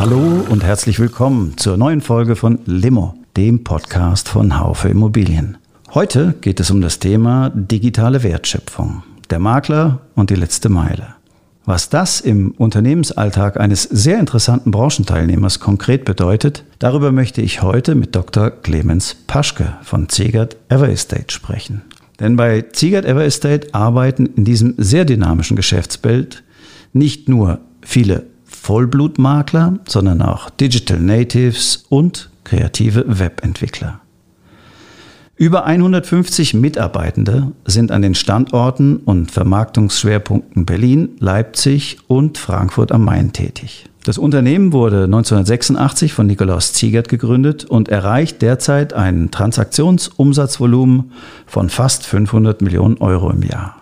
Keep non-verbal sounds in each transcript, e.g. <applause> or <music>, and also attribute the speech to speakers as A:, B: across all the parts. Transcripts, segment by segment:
A: Hallo und herzlich willkommen zur neuen Folge von Limo, dem Podcast von Haufe Immobilien. Heute geht es um das Thema digitale Wertschöpfung, der Makler und die letzte Meile. Was das im Unternehmensalltag eines sehr interessanten Branchenteilnehmers konkret bedeutet, darüber möchte ich heute mit Dr. Clemens Paschke von Zegert Ever Estate sprechen. Denn bei Ziegert Ever Estate arbeiten in diesem sehr dynamischen Geschäftsbild nicht nur viele Vollblutmakler, sondern auch Digital Natives und kreative Webentwickler. Über 150 Mitarbeitende sind an den Standorten und Vermarktungsschwerpunkten Berlin, Leipzig und Frankfurt am Main tätig. Das Unternehmen wurde 1986 von Nikolaus Ziegert gegründet und erreicht derzeit ein Transaktionsumsatzvolumen von fast 500 Millionen Euro im Jahr.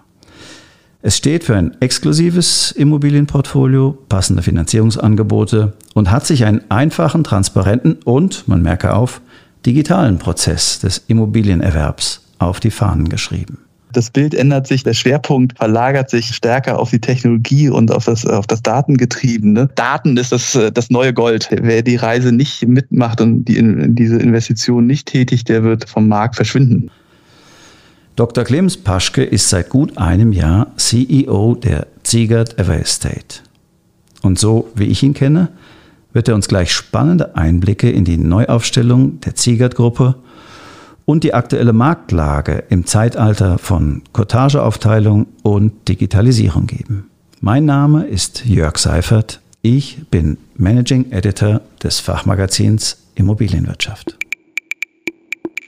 A: Es steht für ein exklusives Immobilienportfolio, passende Finanzierungsangebote und hat sich einen einfachen, transparenten und, man merke auf, digitalen Prozess des Immobilienerwerbs auf die Fahnen geschrieben.
B: Das Bild ändert sich, der Schwerpunkt verlagert sich stärker auf die Technologie und auf das, auf das Datengetriebene. Daten ist das, das neue Gold. Wer die Reise nicht mitmacht und die, diese Investition nicht tätigt, der wird vom Markt verschwinden.
A: Dr. Clemens Paschke ist seit gut einem Jahr CEO der Ziegert Ever Estate. Und so wie ich ihn kenne, wird er uns gleich spannende Einblicke in die Neuaufstellung der Ziegert-Gruppe und die aktuelle Marktlage im Zeitalter von Cottageaufteilung und Digitalisierung geben. Mein Name ist Jörg Seifert. Ich bin Managing Editor des Fachmagazins Immobilienwirtschaft.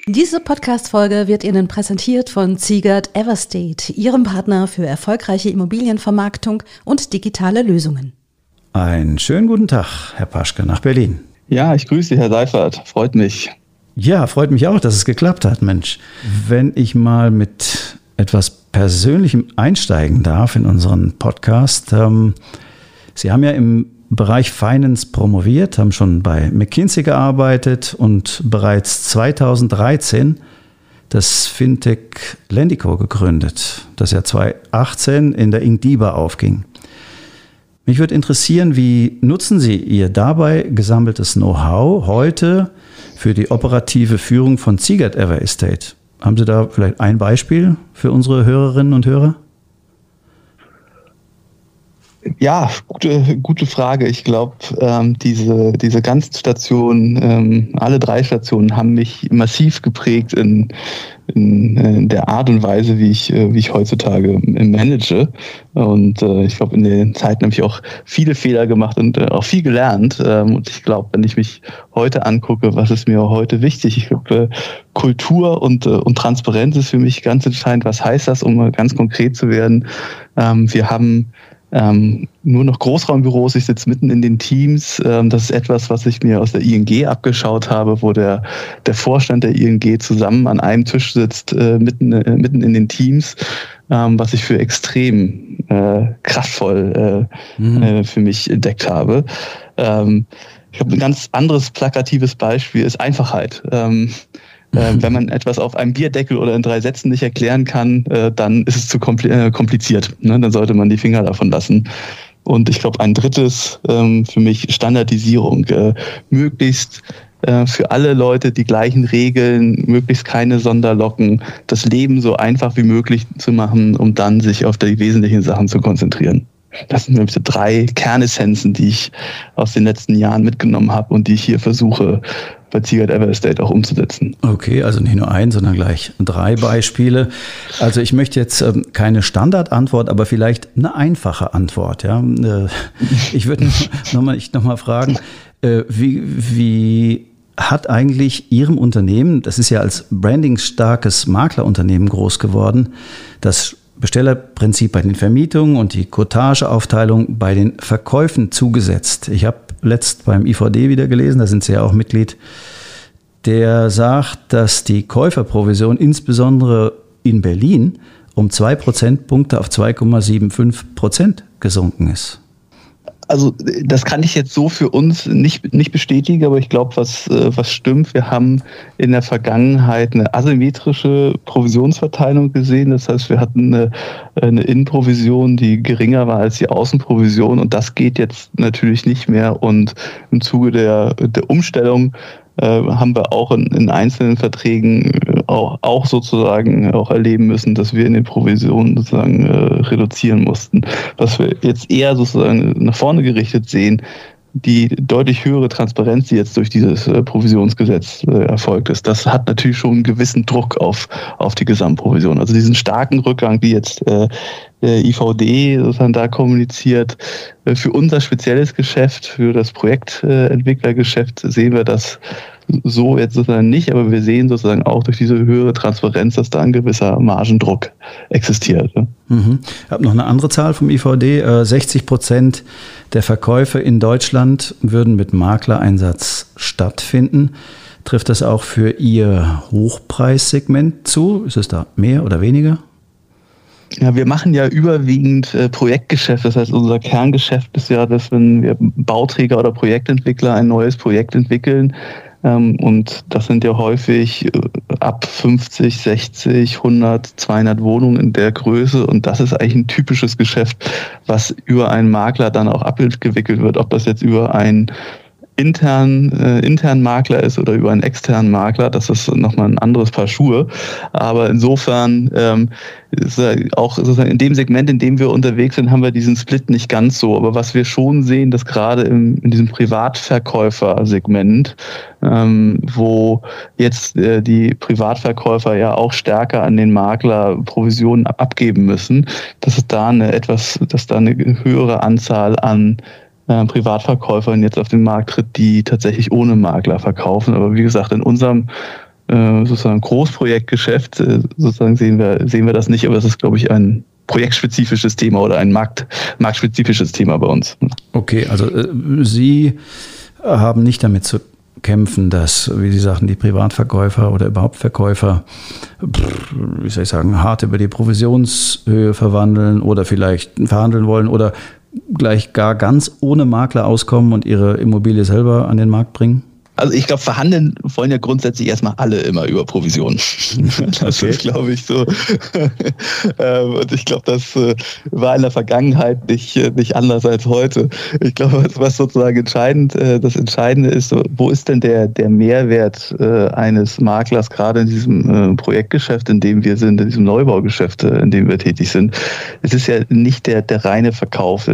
C: Diese Podcast-Folge wird Ihnen präsentiert von Ziegert Everstate, Ihrem Partner für erfolgreiche Immobilienvermarktung und digitale Lösungen.
A: Einen schönen guten Tag, Herr Paschke, nach Berlin.
B: Ja, ich grüße Sie, Herr Seifert. Freut mich.
A: Ja, freut mich auch, dass es geklappt hat, Mensch. Wenn ich mal mit etwas Persönlichem einsteigen darf in unseren Podcast. Ähm, Sie haben ja im Bereich Finance promoviert, haben schon bei McKinsey gearbeitet und bereits 2013 das Fintech Lendico gegründet, das ja 2018 in der Ingdiba aufging. Mich würde interessieren, wie nutzen Sie Ihr dabei gesammeltes Know-how heute für die operative Führung von Ziegert Ever Estate. Haben Sie da vielleicht ein Beispiel für unsere Hörerinnen und Hörer?
B: Ja, gute, gute Frage. Ich glaube, ähm, diese, diese ganzen Stationen, ähm, alle drei Stationen haben mich massiv geprägt in, in, in der Art und Weise, wie ich, äh, wie ich heutzutage manage. Und äh, ich glaube, in den Zeiten habe ich auch viele Fehler gemacht und äh, auch viel gelernt. Ähm, und ich glaube, wenn ich mich heute angucke, was ist mir heute wichtig? Ich glaube, Kultur und, äh, und Transparenz ist für mich ganz entscheidend. Was heißt das, um ganz konkret zu werden? Ähm, wir haben ähm, nur noch Großraumbüros, ich sitze mitten in den Teams. Ähm, das ist etwas, was ich mir aus der ING abgeschaut habe, wo der, der Vorstand der ING zusammen an einem Tisch sitzt, äh, mitten, äh, mitten in den Teams, ähm, was ich für extrem äh, kraftvoll äh, mhm. Äh, für mich entdeckt habe. Ähm, ich habe ein ganz anderes plakatives Beispiel, ist Einfachheit. Äh, wenn man etwas auf einem Bierdeckel oder in drei Sätzen nicht erklären kann, äh, dann ist es zu äh, kompliziert. Ne? Dann sollte man die Finger davon lassen. Und ich glaube, ein drittes ähm, für mich Standardisierung. Äh, möglichst äh, für alle Leute die gleichen Regeln, möglichst keine Sonderlocken, das Leben so einfach wie möglich zu machen, um dann sich auf die wesentlichen Sachen zu konzentrieren. Das sind nämlich so drei Kernessenzen, die ich aus den letzten Jahren mitgenommen habe und die ich hier versuche bei Ziegert Ever Estate auch umzusetzen.
A: Okay, also nicht nur ein, sondern gleich drei Beispiele. Also ich möchte jetzt ähm, keine Standardantwort, aber vielleicht eine einfache Antwort. Ja? Äh, ich würde <laughs> nochmal noch mal fragen, äh, wie, wie hat eigentlich Ihrem Unternehmen, das ist ja als brandingstarkes Maklerunternehmen groß geworden, das Bestellerprinzip bei den Vermietungen und die Cottageaufteilung bei den Verkäufen zugesetzt. Ich habe letzt beim IVD wieder gelesen, da sind Sie ja auch Mitglied, der sagt, dass die Käuferprovision insbesondere in Berlin um zwei Prozentpunkte auf 2,75 Prozent gesunken ist
B: also das kann ich jetzt so für uns nicht, nicht bestätigen, aber ich glaube, was, äh, was stimmt, wir haben in der Vergangenheit eine asymmetrische Provisionsverteilung gesehen. Das heißt, wir hatten eine, eine Innenprovision, die geringer war als die Außenprovision und das geht jetzt natürlich nicht mehr. Und im Zuge der, der Umstellung äh, haben wir auch in, in einzelnen Verträgen äh, auch, auch, sozusagen auch erleben müssen, dass wir in den Provisionen sozusagen äh, reduzieren mussten. Was wir jetzt eher sozusagen nach vorne gerichtet sehen, die deutlich höhere Transparenz, die jetzt durch dieses äh, Provisionsgesetz äh, erfolgt ist, das hat natürlich schon einen gewissen Druck auf, auf die Gesamtprovision. Also diesen starken Rückgang, wie jetzt äh, IVD sozusagen da kommuniziert, äh, für unser spezielles Geschäft, für das Projektentwicklergeschäft sehen wir das so jetzt sozusagen nicht, aber wir sehen sozusagen auch durch diese höhere Transparenz, dass da ein gewisser Margendruck existiert.
A: Mhm. Ich habe noch eine andere Zahl vom IVD. 60 Prozent der Verkäufe in Deutschland würden mit Maklereinsatz stattfinden. Trifft das auch für Ihr Hochpreissegment zu? Ist es da mehr oder weniger?
B: Ja, wir machen ja überwiegend äh, Projektgeschäft. Das heißt, unser Kerngeschäft ist ja, dass wenn wir Bauträger oder Projektentwickler ein neues Projekt entwickeln, und das sind ja häufig äh, ab 50, 60, 100, 200 Wohnungen in der Größe. Und das ist eigentlich ein typisches Geschäft, was über einen Makler dann auch abgewickelt wird. Ob das jetzt über einen intern, äh, internen Makler ist oder über einen externen Makler, das ist nochmal ein anderes Paar Schuhe. Aber insofern ähm, ist auch sozusagen in dem Segment, in dem wir unterwegs sind, haben wir diesen Split nicht ganz so. Aber was wir schon sehen, dass gerade im, in diesem Privatverkäufer-Segment, ähm, wo jetzt äh, die Privatverkäufer ja auch stärker an den Makler Provisionen abgeben müssen, dass es da eine etwas, dass da eine höhere Anzahl an äh, Privatverkäufern jetzt auf den Markt tritt, die tatsächlich ohne Makler verkaufen. Aber wie gesagt, in unserem äh, sozusagen Großprojektgeschäft äh, sozusagen sehen wir, sehen wir das nicht, aber es ist, glaube ich, ein projektspezifisches Thema oder ein Markt, marktspezifisches Thema bei uns.
A: Okay, also äh, Sie haben nicht damit zu kämpfen, dass, wie Sie sagten, die Privatverkäufer oder überhaupt Verkäufer, wie soll ich sagen, hart über die Provisionshöhe verwandeln oder vielleicht verhandeln wollen oder gleich gar ganz ohne Makler auskommen und ihre Immobilie selber an den Markt bringen?
B: Also ich glaube, verhandeln wollen ja grundsätzlich erstmal alle immer über Provisionen. <laughs> Das okay. ist, glaube ich, so. <laughs> Ähm, und ich glaube, das äh, war in der Vergangenheit nicht, äh, nicht anders als heute. Ich glaube, was sozusagen entscheidend, äh, das Entscheidende ist, wo ist denn der, der Mehrwert eines Maklers, gerade in diesem Projektgeschäft, in dem wir sind, in diesem Neubaugeschäft, in dem wir tätig sind. Es ist ja nicht der, der reine Verkauf.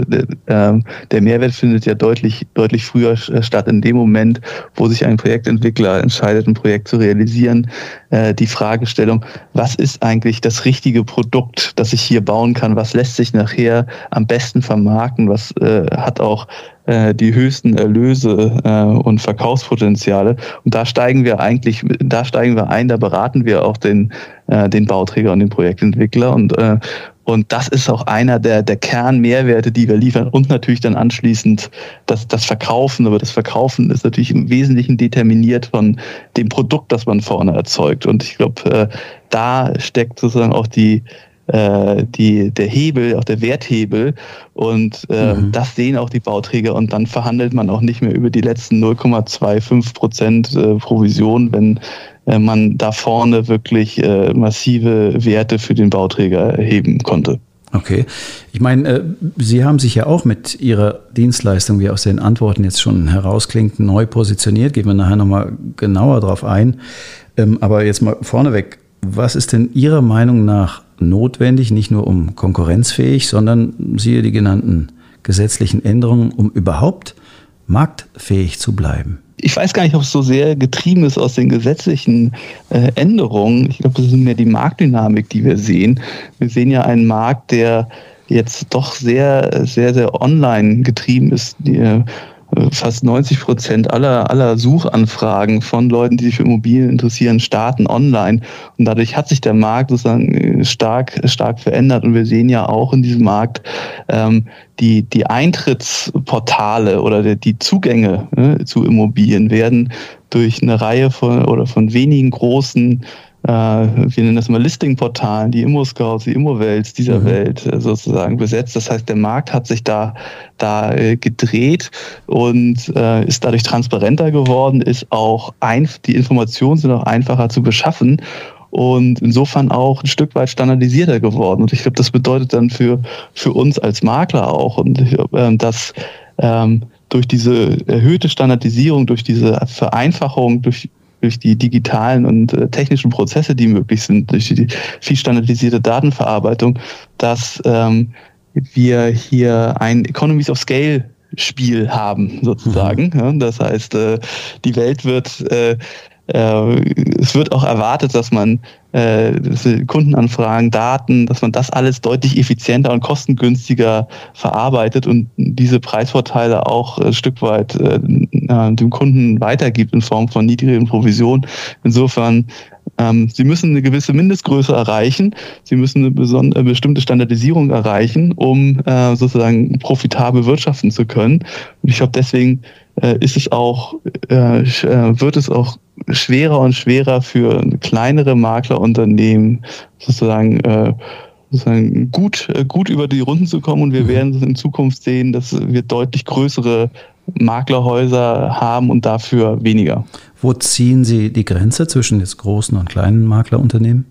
B: Ähm, der Mehrwert findet ja deutlich, deutlich früher statt, in dem Moment, wo sich sich ein Projektentwickler entscheidet, ein Projekt zu realisieren, äh, die Fragestellung, was ist eigentlich das richtige Produkt, das ich hier bauen kann, was lässt sich nachher am besten vermarkten, was äh, hat auch äh, die höchsten Erlöse äh, und Verkaufspotenziale. Und da steigen wir eigentlich, da steigen wir ein, da beraten wir auch den, äh, den Bauträger und den Projektentwickler. Und, äh, und das ist auch einer der, der Kernmehrwerte, die wir liefern. Und natürlich dann anschließend das, das Verkaufen. Aber das Verkaufen ist natürlich im Wesentlichen determiniert von dem Produkt, das man vorne erzeugt. Und ich glaube, äh, da steckt sozusagen auch die, äh, die, der Hebel, auch der Werthebel. Und äh, mhm. das sehen auch die Bauträger. Und dann verhandelt man auch nicht mehr über die letzten 0,25 Prozent äh, Provision, wenn äh, man da vorne wirklich äh, massive Werte für den Bauträger erheben konnte.
A: Okay. Ich meine, äh, Sie haben sich ja auch mit Ihrer Dienstleistung, wie aus den Antworten jetzt schon herausklingt, neu positioniert. Gehen wir nachher nochmal genauer drauf ein. Ähm, aber jetzt mal vorneweg, was ist denn Ihrer Meinung nach notwendig, nicht nur um konkurrenzfähig, sondern siehe die genannten gesetzlichen Änderungen, um überhaupt marktfähig zu bleiben?
B: ich weiß gar nicht, ob es so sehr getrieben ist aus den gesetzlichen äh, Änderungen. Ich glaube, das ist mehr die Marktdynamik, die wir sehen. Wir sehen ja einen Markt, der jetzt doch sehr, sehr, sehr online getrieben ist. Die, äh, fast 90 Prozent aller, aller Suchanfragen von Leuten, die sich für Immobilien interessieren, starten online. Und dadurch hat sich der Markt sozusagen stark, stark verändert. Und wir sehen ja auch in diesem Markt ähm, die, die Eintrittsportale oder die Zugänge ne, zu Immobilien werden durch eine Reihe von oder von wenigen großen äh, wir nennen das mal Listing-Portalen, die Immo-Scouts, die Immo-Welts dieser mhm. Welt äh, sozusagen besetzt. Das heißt, der Markt hat sich da, da äh, gedreht und äh, ist dadurch transparenter geworden, ist auch ein, die Informationen sind auch einfacher zu beschaffen und insofern auch ein Stück weit standardisierter geworden. Und ich glaube, das bedeutet dann für, für uns als Makler auch, und ich äh, dass ähm, durch diese erhöhte Standardisierung, durch diese Vereinfachung, durch durch die digitalen und äh, technischen Prozesse, die möglich sind, durch die viel standardisierte Datenverarbeitung, dass ähm, wir hier ein Economies of Scale Spiel haben, sozusagen. Mhm. Ja, das heißt, äh, die Welt wird äh, es wird auch erwartet, dass man äh, Kundenanfragen, Daten, dass man das alles deutlich effizienter und kostengünstiger verarbeitet und diese Preisvorteile auch ein Stück weit äh, dem Kunden weitergibt in Form von niedrigen Provisionen. Insofern ähm, Sie müssen eine gewisse Mindestgröße erreichen. Sie müssen eine, eine bestimmte Standardisierung erreichen, um äh, sozusagen profitabel wirtschaften zu können. Und ich glaube, deswegen äh, ist es auch, äh, äh, wird es auch schwerer und schwerer für kleinere Maklerunternehmen sozusagen, äh, sozusagen gut, äh, gut über die Runden zu kommen. Und wir mhm. werden in Zukunft sehen, dass wir deutlich größere Maklerhäuser haben und dafür weniger.
A: Wo ziehen Sie die Grenze zwischen jetzt großen und kleinen Maklerunternehmen?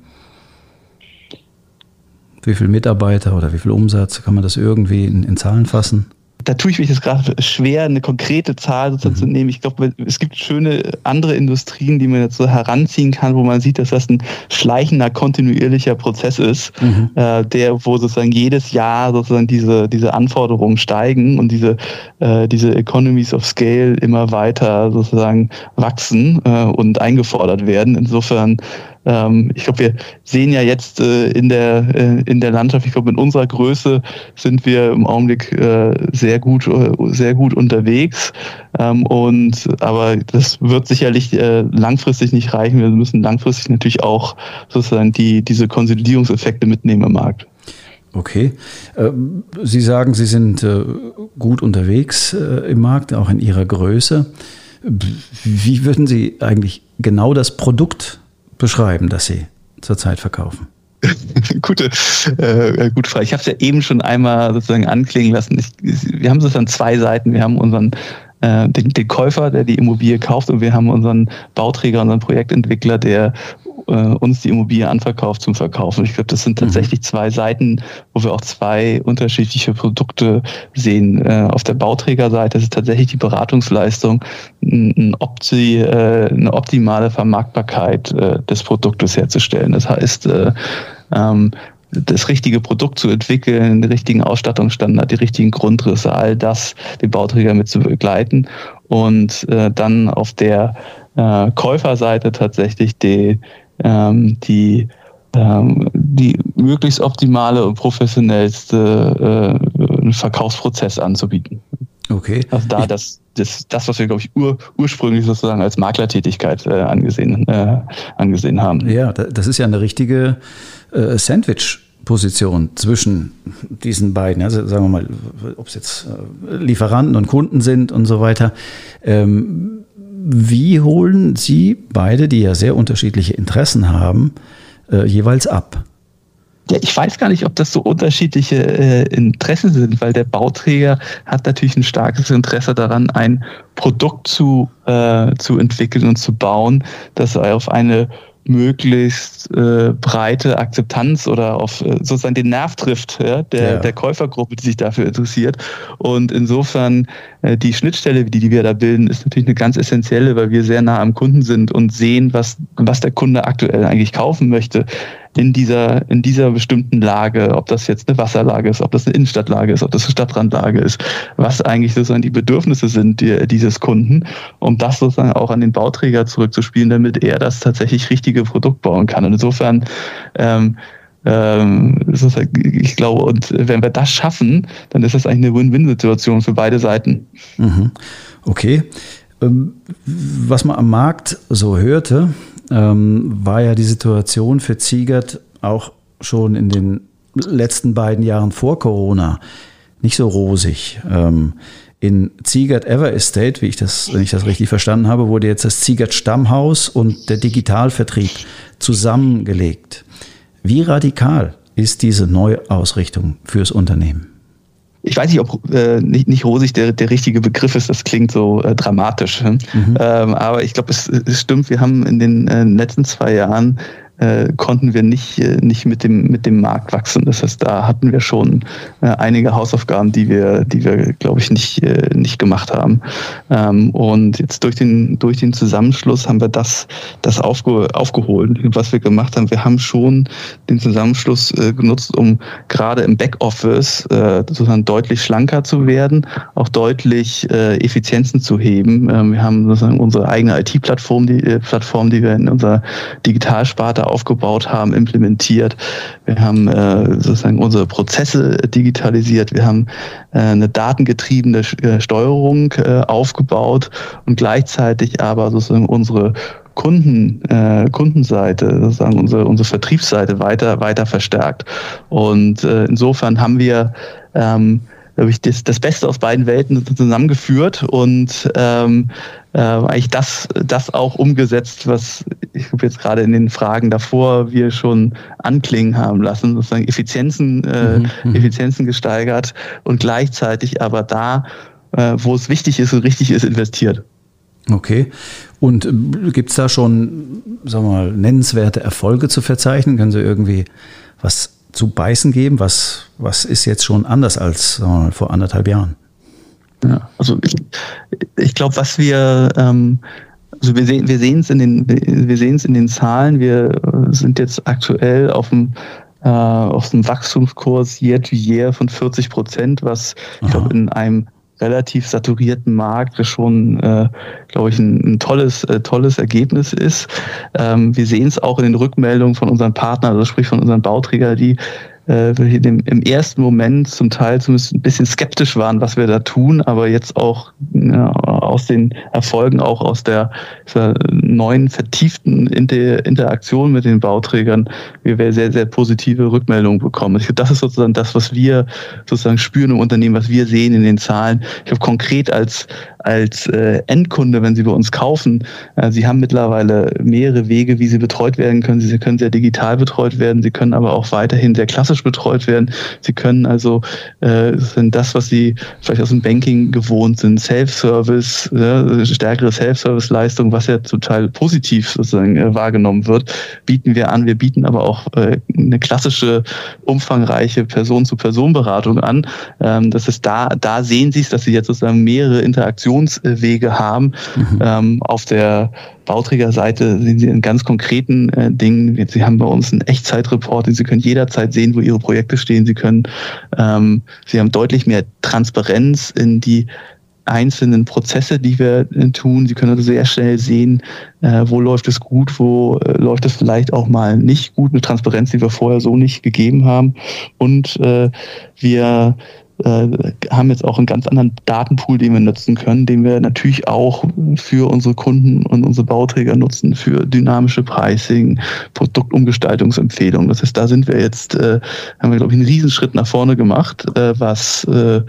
A: Wie viele Mitarbeiter oder wie viel Umsatz? Kann man das irgendwie in, in Zahlen fassen?
B: Da tue ich mich jetzt gerade schwer, eine konkrete Zahl sozusagen mhm. zu nehmen. Ich glaube, es gibt schöne andere Industrien, die man jetzt so heranziehen kann, wo man sieht, dass das ein schleichender, kontinuierlicher Prozess ist, mhm. äh, der, wo sozusagen jedes Jahr sozusagen diese, diese Anforderungen steigen und diese, äh, diese Economies of Scale immer weiter sozusagen wachsen äh, und eingefordert werden. Insofern ähm, ich glaube, wir sehen ja jetzt äh, in, der, äh, in der Landschaft, ich glaube, in unserer Größe sind wir im Augenblick äh, sehr gut, äh, sehr gut unterwegs. Ähm, und aber das wird sicherlich äh, langfristig nicht reichen. Wir müssen langfristig natürlich auch sozusagen die, diese Konsolidierungseffekte mitnehmen im Markt.
A: Okay. Ähm, Sie sagen, Sie sind äh, gut unterwegs im Markt, auch in Ihrer Größe. Wie würden Sie eigentlich genau das Produkt beschreiben, das Sie zurzeit verkaufen? <laughs>
B: gute, äh, gute Frage. Ich habe es ja eben schon einmal sozusagen anklingen lassen. Ich, wir haben sozusagen zwei Seiten. Wir haben unseren äh, den, den Käufer, der die Immobilie kauft, und wir haben unseren Bauträger, unseren Projektentwickler, der äh, uns die Immobilie anverkauft zum Verkaufen. Ich glaube, das sind mhm. tatsächlich zwei Seiten, wo wir auch zwei unterschiedliche Produkte sehen. Äh, auf der Bauträgerseite ist es tatsächlich die Beratungsleistung, ein Opti, äh, eine optimale Vermarktbarkeit äh, des Produktes herzustellen. Das heißt, äh, ähm, das richtige Produkt zu entwickeln, den richtigen Ausstattungsstandard, die richtigen Grundrisse, all das den Bauträger mit zu begleiten und äh, dann auf der äh, Käuferseite tatsächlich die, ähm, die, ähm, die möglichst optimale und professionellste äh, Verkaufsprozess anzubieten.
A: Okay.
B: Also da das, das, das was wir, glaube ich, ur, ursprünglich sozusagen als Maklertätigkeit äh, angesehen, äh, angesehen haben.
A: Ja, das ist ja eine richtige äh, Sandwich. Position zwischen diesen beiden, also sagen wir mal, ob es jetzt äh, Lieferanten und Kunden sind und so weiter. Ähm, wie holen Sie beide, die ja sehr unterschiedliche Interessen haben, äh, jeweils ab?
B: Ja, ich weiß gar nicht, ob das so unterschiedliche äh, Interessen sind, weil der Bauträger hat natürlich ein starkes Interesse daran, ein Produkt zu, äh, zu entwickeln und zu bauen, das auf eine möglichst äh, breite Akzeptanz oder auf äh, sozusagen den Nerv trifft ja, der, ja. der Käufergruppe, die sich dafür interessiert. Und insofern äh, die Schnittstelle, die, die wir da bilden, ist natürlich eine ganz essentielle, weil wir sehr nah am Kunden sind und sehen, was, was der Kunde aktuell eigentlich kaufen möchte in dieser, in dieser bestimmten Lage, ob das jetzt eine Wasserlage ist, ob das eine Innenstadtlage ist, ob das eine Stadtrandlage ist, was eigentlich sozusagen die Bedürfnisse sind die, dieses Kunden, um das sozusagen auch an den Bauträger zurückzuspielen, damit er das tatsächlich richtige Produkt bauen kann. Und insofern ähm, ähm, ich glaube, und wenn wir das schaffen, dann ist das eigentlich eine Win-Win-Situation für beide Seiten.
A: Mhm. Okay. Ähm, was man am Markt so hörte, ähm, war ja die Situation für Ziegert auch schon in den letzten beiden Jahren vor Corona nicht so rosig. Ähm, in Ziegert Ever Estate, wie ich das, wenn ich das richtig verstanden habe, wurde jetzt das Ziegert Stammhaus und der Digitalvertrieb zusammengelegt. Wie radikal ist diese Neuausrichtung fürs Unternehmen?
B: Ich weiß nicht, ob äh, nicht, nicht rosig der, der richtige Begriff ist, das klingt so äh, dramatisch. Mhm. Ähm, aber ich glaube, es, es stimmt, wir haben in den äh, letzten zwei Jahren äh, konnten wir nicht, äh, nicht mit, dem, mit dem Markt wachsen. Das heißt, da hatten wir schon äh, einige Hausaufgaben, die wir, die wir, glaube ich, nicht, äh, nicht gemacht haben. Ähm, und jetzt durch den, durch den Zusammenschluss haben wir das, das aufge, aufgeholt, was wir gemacht haben. Wir haben schon den Zusammenschluss äh, genutzt, um gerade im Backoffice äh, sozusagen deutlich schlanker zu werden, auch deutlich Effizienzen zu heben. Ähm, wir haben sozusagen unsere eigene IT-Plattform, die Plattform, die wir in unserer Digitalsparte aufgebaut haben, implementiert. Wir haben äh, sozusagen unsere Prozesse digitalisiert. Wir haben äh, eine datengetriebene äh, Steuerung äh, aufgebaut und gleichzeitig aber sozusagen unsere Kunden, äh, Kundenseite, sozusagen unsere, unsere Vertriebsseite weiter, weiter verstärkt. Und äh, insofern haben wir ähm, glaube ich, das, das Beste aus beiden Welten zusammengeführt und ähm, äh, eigentlich das, das auch umgesetzt, was ich glaube jetzt gerade in den Fragen davor wir schon anklingen haben lassen, sozusagen Effizienzen, äh, mhm. mhm. Effizienzen gesteigert und gleichzeitig aber da, äh, wo es wichtig ist und richtig ist, investiert.
A: Okay. Und äh, gibt es da schon, sagen wir mal, nennenswerte Erfolge zu verzeichnen? Können Sie irgendwie was zu beißen geben? Was, was ist jetzt schon anders als mal, vor anderthalb Jahren?
B: Ja, also ich, ich glaube, was wir, ähm, also wir sehen, wir sehen es in den, wir sehen es in den Zahlen. Wir sind jetzt aktuell auf dem äh, auf dem Wachstumskurs year to year von 40 Prozent, was ich glaube in einem relativ saturierten Markt schon, äh, glaube ich, ein, ein tolles, äh, tolles Ergebnis ist. Ähm, wir sehen es auch in den Rückmeldungen von unseren Partnern, also sprich von unseren Bauträgern, die äh, im, im ersten Moment zum Teil zumindest ein bisschen skeptisch waren, was wir da tun, aber jetzt auch ja, aus den Erfolgen, auch aus der, der neuen vertieften Inter Interaktion mit den Bauträgern, wir sehr, sehr positive Rückmeldungen bekommen. Ich glaube, das ist sozusagen das, was wir sozusagen spüren im Unternehmen, was wir sehen in den Zahlen. Ich habe konkret als als äh, Endkunde, wenn Sie bei uns kaufen, äh, Sie haben mittlerweile mehrere Wege, wie Sie betreut werden können. Sie können sehr digital betreut werden, Sie können aber auch weiterhin sehr klassisch betreut werden. Sie können also äh, sind das, was Sie vielleicht aus dem Banking gewohnt sind, Self-Service, äh, stärkere Self-Service-Leistung, was ja zum Teil positiv sozusagen äh, wahrgenommen wird, bieten wir an. Wir bieten aber auch äh, eine klassische, umfangreiche Person-zu-Person-Beratung an. Ähm, das ist da, da sehen Sie es, dass Sie jetzt sozusagen mehrere Interaktionen Kommunikationswege haben. Mhm. Ähm, auf der Bauträgerseite sehen Sie in ganz konkreten äh, Dingen. Sie haben bei uns einen Echtzeitreport, Sie können jederzeit sehen, wo Ihre Projekte stehen. Sie können, ähm, Sie haben deutlich mehr Transparenz in die einzelnen Prozesse, die wir äh, tun. Sie können also sehr schnell sehen, äh, wo läuft es gut, wo äh, läuft es vielleicht auch mal nicht gut, eine Transparenz, die wir vorher so nicht gegeben haben. Und wir äh, haben jetzt auch einen ganz anderen Datenpool, den wir nutzen können, den wir natürlich auch für unsere Kunden und unsere Bauträger nutzen, für dynamische Pricing, Produktumgestaltungsempfehlungen. Das heißt, da sind wir jetzt, äh, haben wir, glaube ich, einen Riesenschritt nach vorne gemacht, äh, was, äh,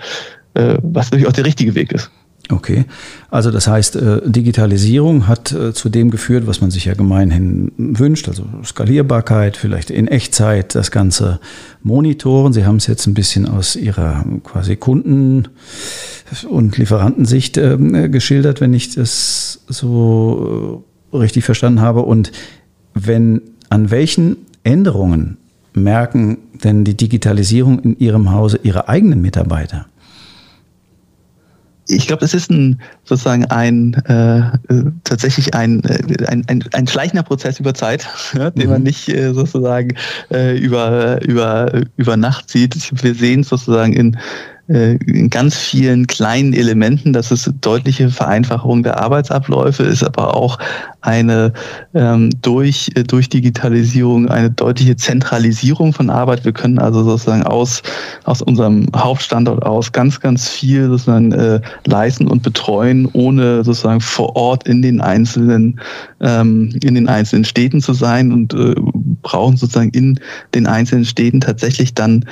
B: äh was natürlich auch der richtige Weg ist.
A: Okay, also das heißt, äh, Digitalisierung hat äh, zu dem geführt, was man sich ja gemeinhin wünscht, also Skalierbarkeit, vielleicht in Echtzeit das Ganze monitoren. Sie haben es jetzt ein bisschen aus Ihrer quasi Kunden- und Lieferantensicht ähm, geschildert, wenn ich das so äh, richtig verstanden habe. Und wenn an welchen Änderungen merken denn die Digitalisierung in Ihrem Hause Ihre eigenen Mitarbeiter?
B: Ich glaube, es ist ein sozusagen ein äh, tatsächlich ein, äh, ein, ein, ein schleichender Prozess über Zeit, <laughs> ja, den mhm. man nicht äh, sozusagen äh, über, über, über Nacht sieht. Wir sehen es sozusagen in äh, in ganz vielen kleinen Elementen. Das ist deutliche Vereinfachung der Arbeitsabläufe, ist aber auch eine ähm, durch, äh, durch Digitalisierung eine deutliche Zentralisierung von Arbeit. Wir können also sozusagen aus, aus unserem Hauptstandort aus ganz, ganz viel sozusagen äh, leisten und betreuen, ohne sozusagen vor Ort in den einzelnen, ähm, in den einzelnen Städten zu sein und äh, brauchen sozusagen in den einzelnen Städten tatsächlich dann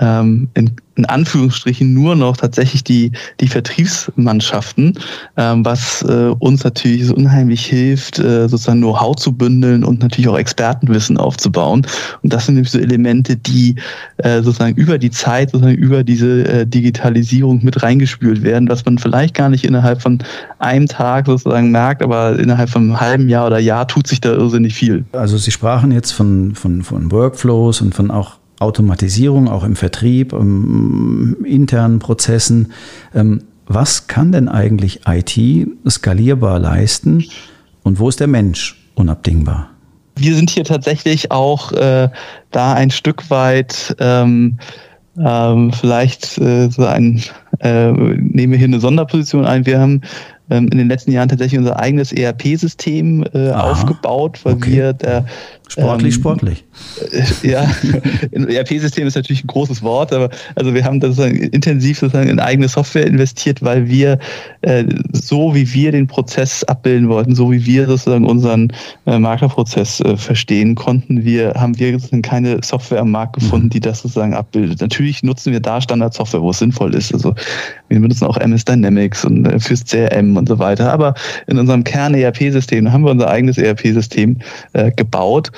B: ähm, in, in Anführungsstrichen nur noch tatsächlich die, die Vertriebsmannschaften, ähm, was äh, uns natürlich so unheimlich hilft, äh, sozusagen Know-how zu bündeln und natürlich auch Expertenwissen aufzubauen. Und das sind nämlich so Elemente, die äh, sozusagen über die Zeit, sozusagen über diese äh, Digitalisierung mit reingespült werden, was man vielleicht gar nicht innerhalb von einem Tag sozusagen merkt, aber innerhalb von einem halben Jahr oder Jahr tut sich da irrsinnig viel.
A: Also Sie sprachen jetzt von, von, von Workflows und von auch Automatisierung, auch im Vertrieb, im internen Prozessen. Ähm, was kann denn eigentlich IT skalierbar leisten und wo ist der Mensch unabdingbar?
B: Wir sind hier tatsächlich auch äh, da ein Stück weit ähm, ähm, vielleicht äh, so ein, äh, nehmen wir hier eine Sonderposition ein. Wir haben ähm, in den letzten Jahren tatsächlich unser eigenes ERP-System äh, aufgebaut, weil okay. wir der
A: Sportlich, ähm, sportlich.
B: Äh, ja, <laughs> ein ERP-System ist natürlich ein großes Wort, aber also wir haben sozusagen intensiv sozusagen in eigene Software investiert, weil wir äh, so wie wir den Prozess abbilden wollten, so wie wir sozusagen unseren äh, Maklerprozess äh, verstehen konnten, wir haben wir keine Software am Markt gefunden, mhm. die das sozusagen abbildet. Natürlich nutzen wir da Standardsoftware, wo es sinnvoll ist. Also wir benutzen auch MS Dynamics und äh, fürs CRM und so weiter. Aber in unserem Kern-ERP-System haben wir unser eigenes ERP-System äh, gebaut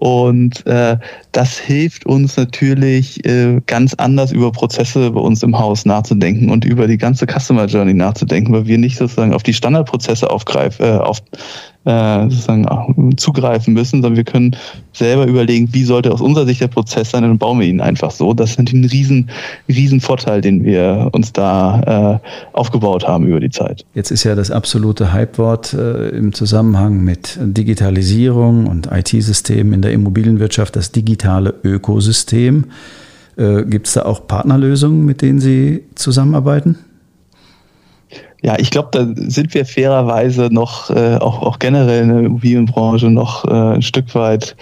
B: und äh, das hilft uns natürlich äh, ganz anders über Prozesse bei uns im Haus nachzudenken und über die ganze Customer Journey nachzudenken, weil wir nicht sozusagen auf die Standardprozesse aufgreifen, äh, auf, äh, sozusagen zugreifen müssen, sondern wir können selber überlegen, wie sollte aus unserer Sicht der Prozess sein dann bauen wir ihn einfach so. Das ist natürlich ein riesen, riesen Vorteil, den wir uns da äh, aufgebaut haben über die Zeit.
A: Jetzt ist ja das absolute Hypewort äh, im Zusammenhang mit Digitalisierung und IT-Systemen in der Immobilienwirtschaft das digitale Ökosystem. Äh, Gibt es da auch Partnerlösungen, mit denen Sie zusammenarbeiten?
B: Ja, ich glaube, da sind wir fairerweise noch, äh, auch, auch generell in der Immobilienbranche noch äh, ein Stück weit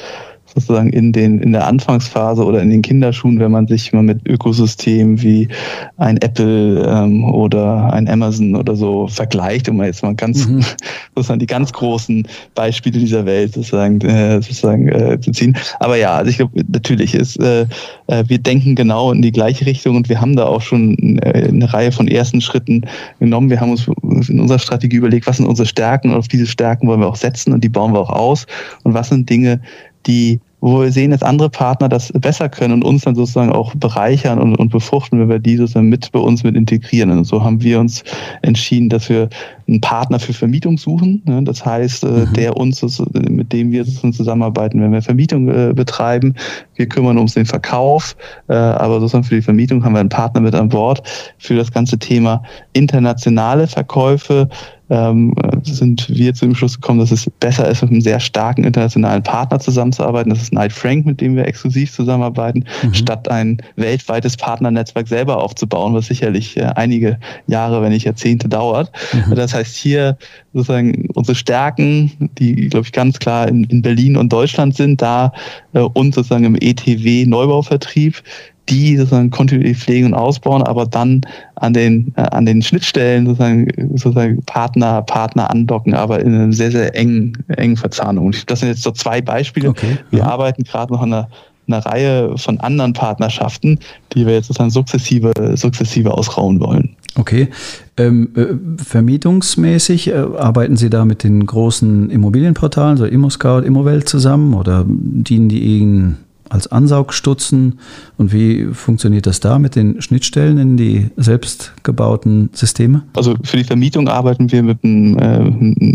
B: sozusagen in den in der Anfangsphase oder in den Kinderschuhen, wenn man sich mal mit Ökosystemen wie ein Apple ähm, oder ein Amazon oder so vergleicht, um mal jetzt mal ganz mhm. <laughs> sozusagen die ganz großen Beispiele dieser Welt sozusagen äh, sozusagen äh, zu ziehen. Aber ja, also ich glaube natürlich ist äh, äh, wir denken genau in die gleiche Richtung und wir haben da auch schon äh, eine Reihe von ersten Schritten genommen. Wir haben uns in unserer Strategie überlegt, was sind unsere Stärken und auf diese Stärken wollen wir auch setzen und die bauen wir auch aus und was sind Dinge, die wo wir sehen, dass andere Partner das besser können und uns dann sozusagen auch bereichern und, und befruchten, wenn wir die sozusagen mit bei uns mit integrieren. Und so haben wir uns entschieden, dass wir einen Partner für Vermietung suchen. Ne? Das heißt, äh, mhm. der uns, mit dem wir sozusagen zusammenarbeiten, wenn wir Vermietung äh, betreiben. Wir kümmern uns den Verkauf, äh, aber sozusagen für die Vermietung haben wir einen Partner mit an Bord. Für das ganze Thema internationale Verkäufe ähm, sind wir zu dem Schluss gekommen, dass es besser ist, mit einem sehr starken internationalen Partner zusammenzuarbeiten. Das ist Knight Frank, mit dem wir exklusiv zusammenarbeiten, mhm. statt ein weltweites Partnernetzwerk selber aufzubauen, was sicherlich äh, einige Jahre, wenn nicht Jahrzehnte dauert. Mhm. Das heißt, hier sozusagen unsere Stärken, die, glaube ich, ganz klar in, in Berlin und Deutschland sind, da äh, und sozusagen im ETW Neubauvertrieb die sozusagen kontinuierlich pflegen und ausbauen, aber dann an den, äh, an den Schnittstellen sozusagen, sozusagen Partner, Partner andocken, aber in einer sehr, sehr engen, engen Verzahnung. Das sind jetzt so zwei Beispiele. Okay. Wir ja. arbeiten gerade noch an einer, einer Reihe von anderen Partnerschaften, die wir jetzt sozusagen sukzessive, sukzessive ausrauen wollen.
A: Okay. Ähm, äh, vermietungsmäßig äh, arbeiten Sie da mit den großen Immobilienportalen, so ImmoScout, Immowelt zusammen oder dienen die Ihnen als Ansaugstutzen und wie funktioniert das da mit den Schnittstellen in die selbstgebauten Systeme?
B: Also für die Vermietung arbeiten wir mit einem äh,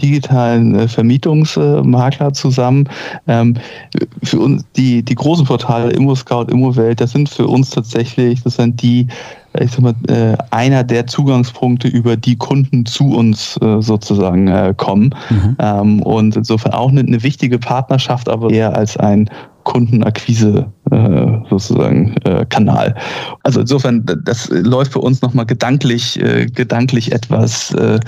B: digitalen äh, Vermietungsmakler zusammen. Ähm, für uns die, die großen Portale ImmoScout, ImmoWelt, das sind für uns tatsächlich, das sind die ich sag mal, äh, einer der Zugangspunkte, über die Kunden zu uns äh, sozusagen äh, kommen. Mhm. Ähm, und insofern auch eine, eine wichtige Partnerschaft, aber eher als ein Kundenakquise äh, sozusagen äh, Kanal. Also insofern, das läuft für uns nochmal gedanklich, äh, gedanklich etwas, äh,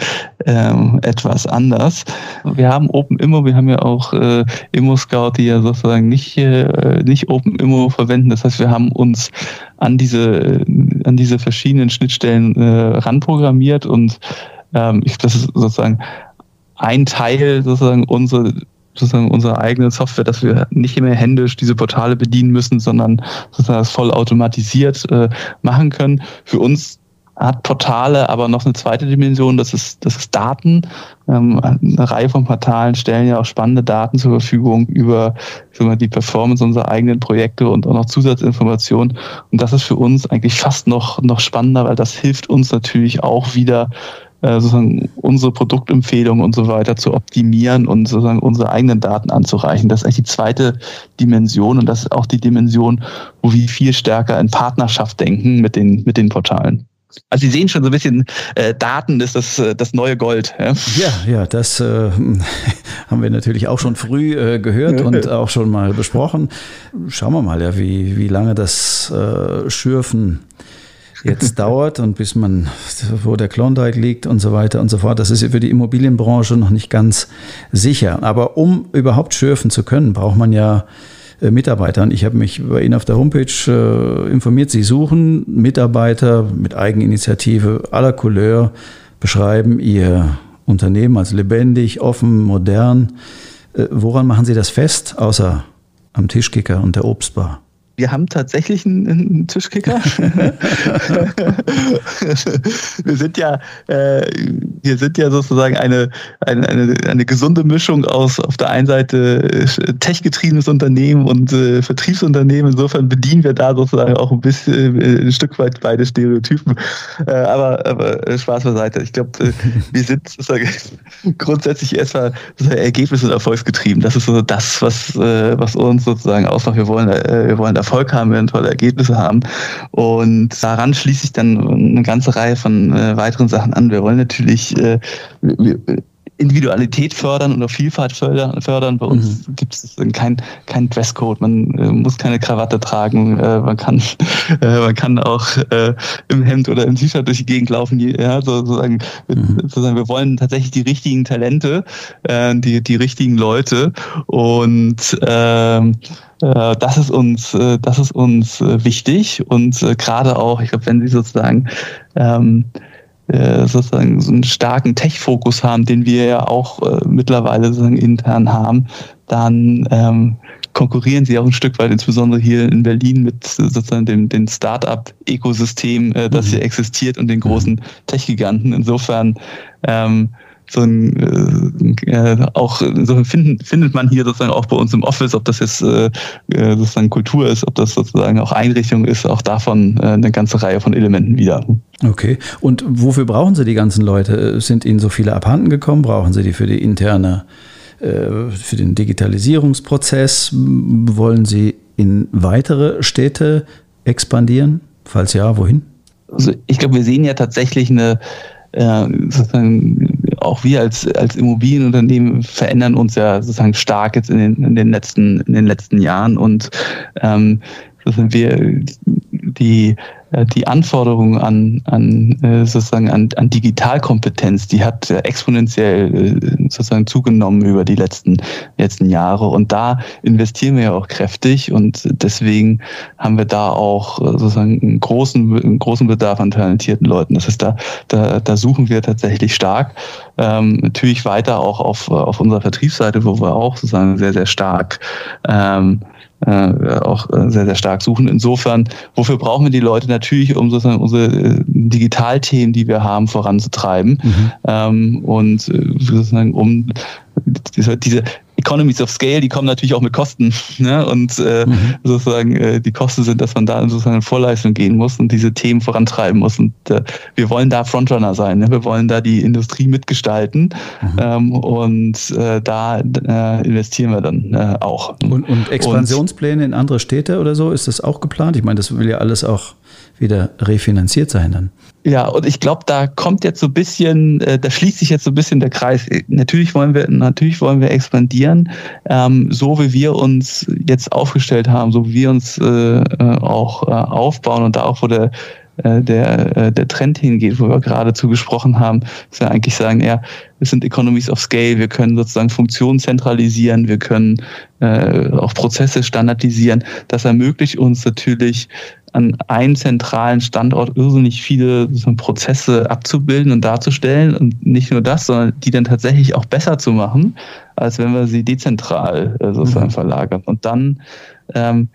B: äh, etwas anders. Wir haben Open Immo, wir haben ja auch äh, Immo Scout, die ja sozusagen nicht, äh, nicht Open Immo verwenden. Das heißt, wir haben uns an diese, an diese verschiedenen Schnittstellen äh, ranprogrammiert und ähm, ich, das ist sozusagen ein Teil sozusagen unsere sozusagen unsere eigene Software, dass wir nicht mehr händisch diese Portale bedienen müssen, sondern sozusagen das voll automatisiert äh, machen können. Für uns hat Portale aber noch eine zweite Dimension, das ist, das ist Daten. Ähm, eine Reihe von Portalen stellen ja auch spannende Daten zur Verfügung über wir, die Performance unserer eigenen Projekte und auch noch Zusatzinformationen. Und das ist für uns eigentlich fast noch, noch spannender, weil das hilft uns natürlich auch wieder, äh, sozusagen unsere Produktempfehlungen und so weiter zu optimieren und sozusagen unsere eigenen Daten anzureichen. Das ist eigentlich die zweite Dimension und das ist auch die Dimension, wo wir viel stärker in Partnerschaft denken mit den, mit den Portalen. Also Sie sehen schon so ein bisschen, äh, Daten ist das, äh, das neue Gold.
A: Ja, ja, ja das äh, <laughs> haben wir natürlich auch schon früh äh, gehört und <laughs> auch schon mal besprochen. Schauen wir mal, ja, wie, wie lange das äh, Schürfen jetzt <laughs> dauert und bis man, wo der Klondike liegt und so weiter und so fort. Das ist für die Immobilienbranche noch nicht ganz sicher. Aber um überhaupt schürfen zu können, braucht man ja äh, Mitarbeiter. Und ich habe mich bei Ihnen auf der Homepage äh, informiert. Sie suchen Mitarbeiter mit Eigeninitiative aller Couleur, beschreiben Ihr Unternehmen als lebendig, offen, modern. Äh, woran machen Sie das fest, außer am Tischkicker und der Obstbar?
B: Wir haben tatsächlich einen, einen Tischkicker. <laughs> <laughs> wir sind ja, äh, wir sind ja sozusagen eine, eine, eine, eine, gesunde Mischung aus auf der einen Seite äh, techgetriebenes Unternehmen und äh, Vertriebsunternehmen. Insofern bedienen wir da sozusagen auch ein bisschen äh, ein Stück weit beide Stereotypen. Äh, aber, aber äh, Spaß beiseite. Ich glaube, wir sind <laughs> grundsätzlich erstmal Ergebnis- und erfolgsgetrieben. Das ist so das, was, was uns sozusagen ausmacht. Wir wollen, wir wollen Erfolg haben, wir tolle Ergebnisse haben. Und daran schließe ich dann eine ganze Reihe von weiteren Sachen an. Wir wollen natürlich äh, Individualität fördern und auch Vielfalt fördern. Bei uns mhm. gibt es kein, kein Dresscode, man äh, muss keine Krawatte tragen, äh, man, kann, <laughs> äh, man kann auch äh, im Hemd oder im T-Shirt durch die Gegend laufen. Ja, so, sozusagen, mhm. sozusagen, wir wollen tatsächlich die richtigen Talente, äh, die, die richtigen Leute und ähm, äh, das ist uns, das ist uns wichtig und gerade auch, ich glaube, wenn Sie sozusagen ähm, sozusagen so einen starken Tech-Fokus haben, den wir ja auch äh, mittlerweile sozusagen intern haben, dann ähm, konkurrieren sie auch ein Stück weit, insbesondere hier in Berlin, mit sozusagen dem, dem Start-up-Ökosystem, äh, das mhm. hier existiert und den großen mhm. Tech-Giganten. Insofern ähm, so ein, äh, äh, auch so finden, findet man hier sozusagen auch bei uns im Office, ob das jetzt äh, äh, sozusagen Kultur ist, ob das sozusagen auch Einrichtung ist, auch davon äh, eine ganze Reihe von Elementen wieder.
A: Okay. Und wofür brauchen Sie die ganzen Leute? Sind Ihnen so viele abhanden gekommen? Brauchen Sie die für die interne, äh, für den Digitalisierungsprozess? Wollen Sie in weitere Städte expandieren? Falls ja, wohin?
B: Also ich glaube, wir sehen ja tatsächlich eine äh, sozusagen auch wir als, als Immobilienunternehmen verändern uns ja sozusagen stark jetzt in den, in den letzten, in den letzten Jahren und ähm, wir die die Anforderungen an, an äh, sozusagen an, an Digitalkompetenz, die hat exponentiell äh, sozusagen zugenommen über die letzten letzten Jahre und da investieren wir ja auch kräftig und deswegen haben wir da auch sozusagen einen großen einen großen Bedarf an talentierten Leuten. Das heißt, da da, da suchen wir tatsächlich stark. Ähm, natürlich weiter auch auf auf unserer Vertriebsseite, wo wir auch sozusagen sehr sehr stark ähm, äh, auch äh, sehr, sehr stark suchen. Insofern, wofür brauchen wir die Leute natürlich, um sozusagen unsere äh, Digitalthemen, die wir haben, voranzutreiben mhm. ähm, und äh, sozusagen um diese, diese Economies of Scale, die kommen natürlich auch mit Kosten. <laughs> Ne? Und äh, mhm. sozusagen äh, die Kosten sind, dass man da sozusagen in Vorleistung gehen muss und diese Themen vorantreiben muss. Und äh, wir wollen da Frontrunner sein. Ne? Wir wollen da die Industrie mitgestalten. Mhm. Ähm, und äh, da äh, investieren wir dann äh, auch.
A: Und, und Expansionspläne und, in andere Städte oder so, ist das auch geplant? Ich meine, das will ja alles auch wieder refinanziert sein dann.
B: Ja, und ich glaube, da kommt jetzt so ein bisschen, äh, da schließt sich jetzt so ein bisschen der Kreis. Natürlich wollen wir, natürlich wollen wir expandieren, ähm, so wie wir uns jetzt aufgestellt haben, so wie wir uns äh, äh auch äh, aufbauen und da auch, wo der äh, der, äh, der Trend hingeht, wo wir gerade zu gesprochen haben, dass wir eigentlich sagen, ja, es sind Economies of Scale, wir können sozusagen Funktionen zentralisieren, wir können äh, auch Prozesse standardisieren. Das ermöglicht uns natürlich an einem zentralen Standort irrsinnig viele Prozesse abzubilden und darzustellen und nicht nur das, sondern die dann tatsächlich auch besser zu machen, als wenn wir sie dezentral äh, sozusagen mhm. verlagern. Und dann ähm,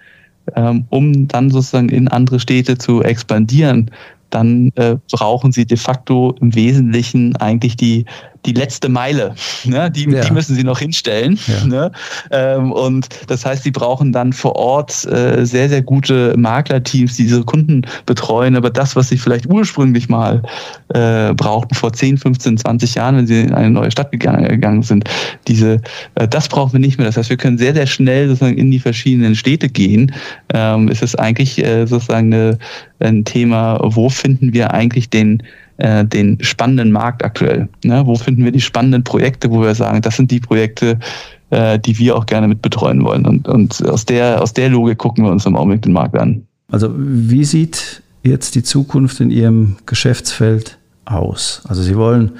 B: ähm, um dann sozusagen in andere Städte zu expandieren, dann äh, brauchen sie de facto im Wesentlichen eigentlich die die letzte Meile, ne? die, ja. die müssen sie noch hinstellen. Ja. Ne? Ähm, und das heißt, sie brauchen dann vor Ort äh, sehr, sehr gute Maklerteams, die diese Kunden betreuen. Aber das, was sie vielleicht ursprünglich mal äh, brauchten, vor 10, 15, 20 Jahren, wenn sie in eine neue Stadt gegangen, gegangen sind, diese, äh, das brauchen wir nicht mehr. Das heißt, wir können sehr, sehr schnell sozusagen in die verschiedenen Städte gehen. Ähm, es ist eigentlich äh, sozusagen eine, ein Thema, wo finden wir eigentlich den äh, den spannenden Markt aktuell? Ne? Wo finden wir die spannenden Projekte, wo wir sagen, das sind die Projekte, äh, die wir auch gerne mit betreuen wollen? Und, und aus, der, aus der Logik gucken wir uns im Augenblick den Markt an.
A: Also wie sieht jetzt die Zukunft in Ihrem Geschäftsfeld aus? Also Sie wollen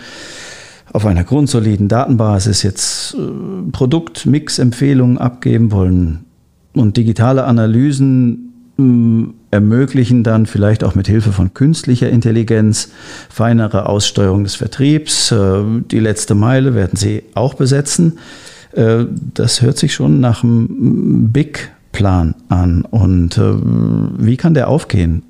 A: auf einer grundsoliden Datenbasis jetzt äh, Produktmix-Empfehlungen abgeben wollen und digitale Analysen ermöglichen dann vielleicht auch mit Hilfe von künstlicher Intelligenz feinere Aussteuerung des Vertriebs. Äh, die letzte Meile werden Sie auch besetzen. Äh, das hört sich schon nach einem Big-Plan an. Und äh, wie kann der aufgehen?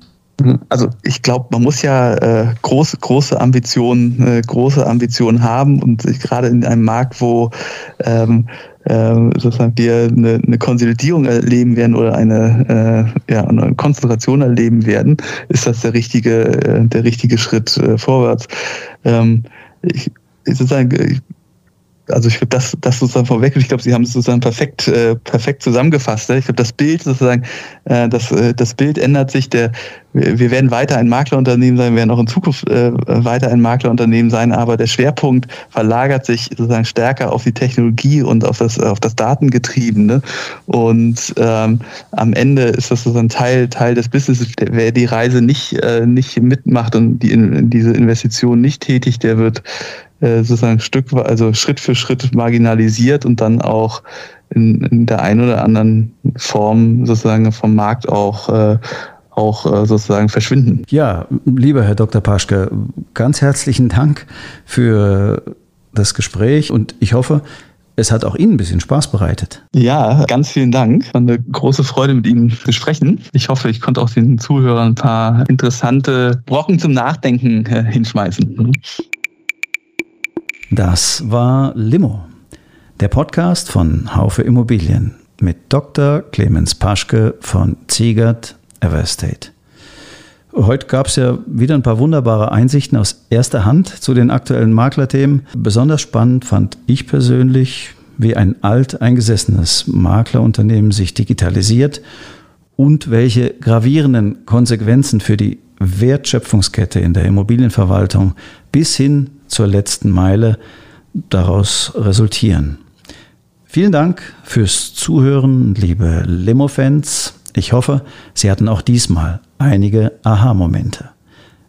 B: Also ich glaube, man muss ja äh, große, große Ambitionen, äh, große Ambitionen haben und gerade in einem Markt, wo ähm, ähm, sozusagen wir eine, eine Konsolidierung erleben werden oder eine, äh, ja, eine Konzentration erleben werden, ist das der richtige, äh, der richtige Schritt äh, vorwärts. Ähm, ich sozusagen, ich, also ich würde das, das sozusagen vorweg, ich glaube, Sie haben es sozusagen perfekt, äh, perfekt zusammengefasst. Ne? Ich glaube, das Bild sozusagen, äh, das, äh, das Bild ändert sich. Der, wir werden weiter ein Maklerunternehmen sein, wir werden auch in Zukunft äh, weiter ein Maklerunternehmen sein, aber der Schwerpunkt verlagert sich sozusagen stärker auf die Technologie und auf das, auf das Datengetriebene. Und ähm, am Ende ist das sozusagen Teil, Teil des Businesses. Wer die Reise nicht, äh, nicht mitmacht und die, in, diese Investition nicht tätigt, der wird sozusagen Stück, also Schritt für Schritt marginalisiert und dann auch in, in der einen oder anderen Form sozusagen vom Markt auch äh, auch äh, sozusagen verschwinden.
A: Ja, lieber Herr Dr. Paschke, ganz herzlichen Dank für das Gespräch und ich hoffe, es hat auch Ihnen ein bisschen Spaß bereitet.
B: Ja, ganz vielen Dank. War eine große Freude, mit Ihnen zu sprechen. Ich hoffe, ich konnte auch den Zuhörern ein paar interessante Brocken zum Nachdenken äh, hinschmeißen.
A: Das war Limo, der Podcast von Haufe Immobilien mit Dr. Clemens Paschke von Ziegert Everstate. Heute gab es ja wieder ein paar wunderbare Einsichten aus erster Hand zu den aktuellen Maklerthemen. Besonders spannend fand ich persönlich, wie ein alteingesessenes Maklerunternehmen sich digitalisiert und welche gravierenden Konsequenzen für die Wertschöpfungskette in der Immobilienverwaltung bis hin zur letzten Meile daraus resultieren. Vielen Dank fürs Zuhören, liebe Limo-Fans. Ich hoffe, Sie hatten auch diesmal einige Aha-Momente.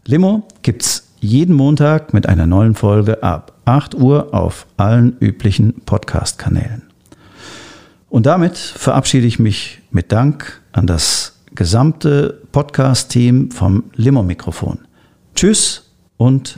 A: Limo gibt's jeden Montag mit einer neuen Folge ab 8 Uhr auf allen üblichen Podcast-Kanälen. Und damit verabschiede ich mich mit Dank an das gesamte Podcast-Team vom Limo-Mikrofon. Tschüss und